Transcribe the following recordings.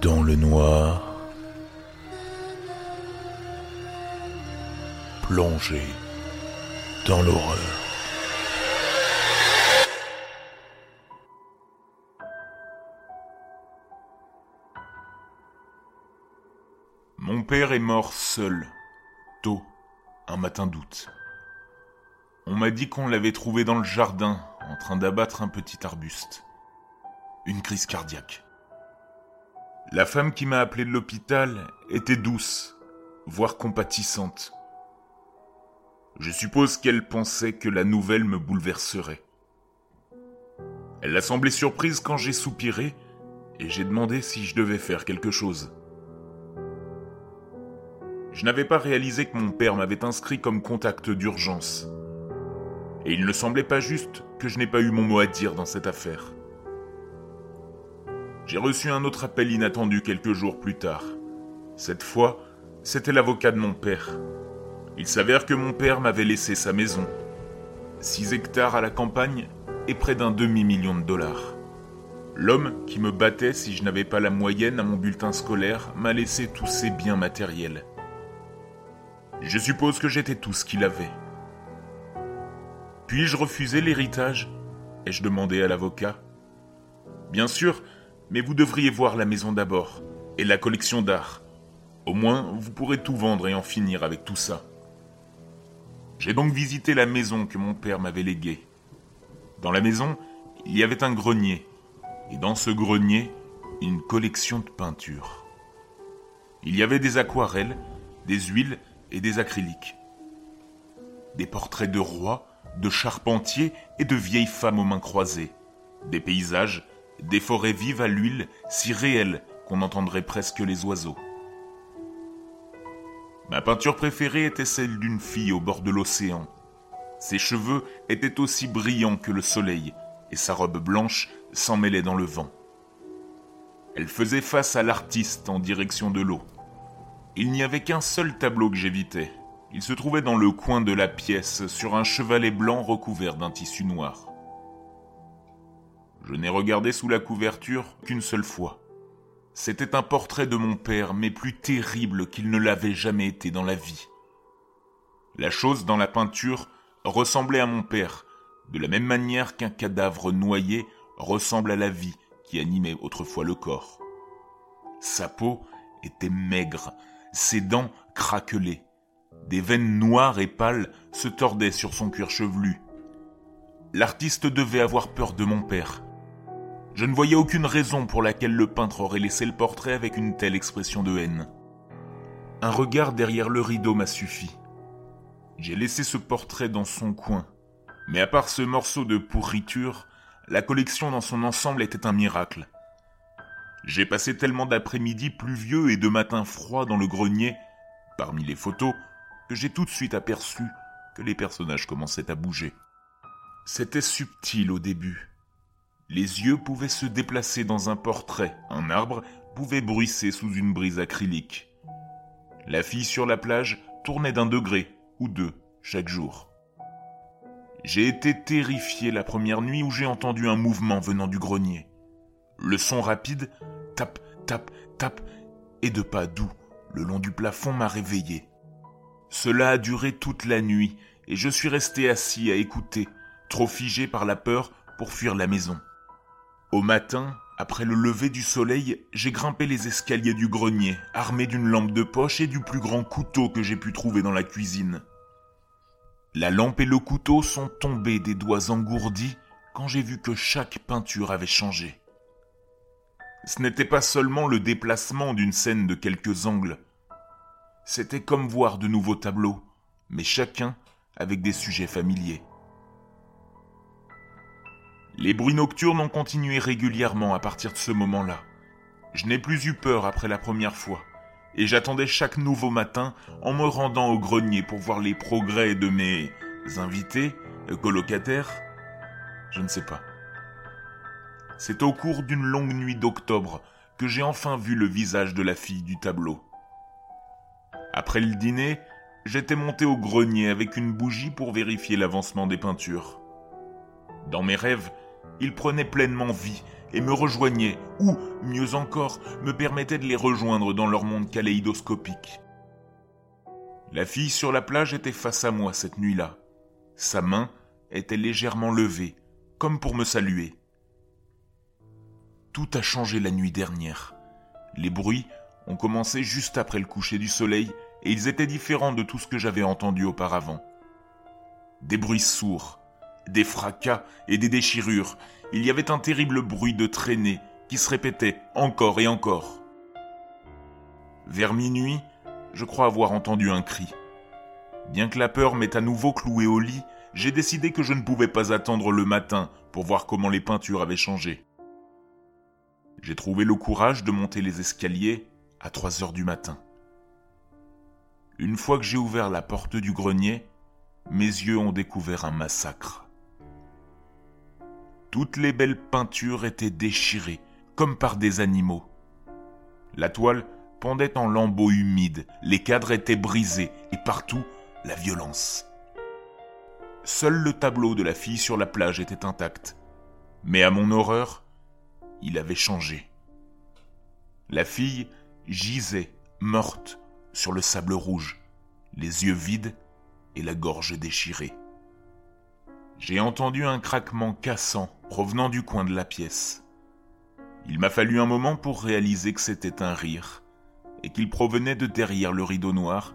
dans le noir, plongé dans l'horreur. Mon père est mort seul, tôt, un matin d'août. On m'a dit qu'on l'avait trouvé dans le jardin, en train d'abattre un petit arbuste. Une crise cardiaque. La femme qui m'a appelé de l'hôpital était douce, voire compatissante. Je suppose qu'elle pensait que la nouvelle me bouleverserait. Elle a semblé surprise quand j'ai soupiré et j'ai demandé si je devais faire quelque chose. Je n'avais pas réalisé que mon père m'avait inscrit comme contact d'urgence. Et il ne semblait pas juste que je n'ai pas eu mon mot à dire dans cette affaire. J'ai reçu un autre appel inattendu quelques jours plus tard. Cette fois, c'était l'avocat de mon père. Il s'avère que mon père m'avait laissé sa maison. 6 hectares à la campagne et près d'un demi-million de dollars. L'homme qui me battait si je n'avais pas la moyenne à mon bulletin scolaire m'a laissé tous ses biens matériels. Je suppose que j'étais tout ce qu'il avait. Puis-je refuser l'héritage? ai-je demandé à l'avocat. Bien sûr, mais vous devriez voir la maison d'abord, et la collection d'art. Au moins, vous pourrez tout vendre et en finir avec tout ça. J'ai donc visité la maison que mon père m'avait léguée. Dans la maison, il y avait un grenier, et dans ce grenier, une collection de peintures. Il y avait des aquarelles, des huiles et des acryliques. Des portraits de rois, de charpentiers et de vieilles femmes aux mains croisées. Des paysages, des forêts vives à l'huile, si réelles qu'on entendrait presque les oiseaux. Ma peinture préférée était celle d'une fille au bord de l'océan. Ses cheveux étaient aussi brillants que le soleil, et sa robe blanche s'en mêlait dans le vent. Elle faisait face à l'artiste en direction de l'eau. Il n'y avait qu'un seul tableau que j'évitais. Il se trouvait dans le coin de la pièce, sur un chevalet blanc recouvert d'un tissu noir. Je n'ai regardé sous la couverture qu'une seule fois. C'était un portrait de mon père, mais plus terrible qu'il ne l'avait jamais été dans la vie. La chose dans la peinture ressemblait à mon père, de la même manière qu'un cadavre noyé ressemble à la vie qui animait autrefois le corps. Sa peau était maigre, ses dents craquelées. Des veines noires et pâles se tordaient sur son cuir chevelu. L'artiste devait avoir peur de mon père, je ne voyais aucune raison pour laquelle le peintre aurait laissé le portrait avec une telle expression de haine. Un regard derrière le rideau m'a suffi. J'ai laissé ce portrait dans son coin. Mais à part ce morceau de pourriture, la collection dans son ensemble était un miracle. J'ai passé tellement d'après-midi pluvieux et de matins froids dans le grenier, parmi les photos, que j'ai tout de suite aperçu que les personnages commençaient à bouger. C'était subtil au début, les yeux pouvaient se déplacer dans un portrait, un arbre pouvait bruisser sous une brise acrylique. La fille sur la plage tournait d'un degré ou deux chaque jour. J'ai été terrifié la première nuit où j'ai entendu un mouvement venant du grenier. Le son rapide, tap, tap, tap, et de pas doux, le long du plafond m'a réveillé. Cela a duré toute la nuit, et je suis resté assis à écouter, trop figé par la peur pour fuir la maison. Au matin, après le lever du soleil, j'ai grimpé les escaliers du grenier, armé d'une lampe de poche et du plus grand couteau que j'ai pu trouver dans la cuisine. La lampe et le couteau sont tombés des doigts engourdis quand j'ai vu que chaque peinture avait changé. Ce n'était pas seulement le déplacement d'une scène de quelques angles. C'était comme voir de nouveaux tableaux, mais chacun avec des sujets familiers. Les bruits nocturnes ont continué régulièrement à partir de ce moment-là. Je n'ai plus eu peur après la première fois, et j'attendais chaque nouveau matin en me rendant au grenier pour voir les progrès de mes invités, colocataires, je ne sais pas. C'est au cours d'une longue nuit d'octobre que j'ai enfin vu le visage de la fille du tableau. Après le dîner, j'étais monté au grenier avec une bougie pour vérifier l'avancement des peintures. Dans mes rêves, il prenait pleinement vie et me rejoignaient, ou, mieux encore, me permettaient de les rejoindre dans leur monde kaléidoscopique. La fille sur la plage était face à moi cette nuit-là. Sa main était légèrement levée, comme pour me saluer. Tout a changé la nuit dernière. Les bruits ont commencé juste après le coucher du soleil et ils étaient différents de tout ce que j'avais entendu auparavant. Des bruits sourds, des fracas et des déchirures. Il y avait un terrible bruit de traînée qui se répétait encore et encore. Vers minuit, je crois avoir entendu un cri. Bien que la peur m'ait à nouveau cloué au lit, j'ai décidé que je ne pouvais pas attendre le matin pour voir comment les peintures avaient changé. J'ai trouvé le courage de monter les escaliers à 3 heures du matin. Une fois que j'ai ouvert la porte du grenier, mes yeux ont découvert un massacre. Toutes les belles peintures étaient déchirées, comme par des animaux. La toile pendait en lambeaux humides, les cadres étaient brisés, et partout, la violence. Seul le tableau de la fille sur la plage était intact. Mais à mon horreur, il avait changé. La fille gisait, morte, sur le sable rouge, les yeux vides et la gorge déchirée. J'ai entendu un craquement cassant provenant du coin de la pièce. Il m'a fallu un moment pour réaliser que c'était un rire, et qu'il provenait de derrière le rideau noir,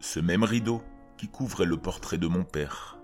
ce même rideau qui couvrait le portrait de mon père.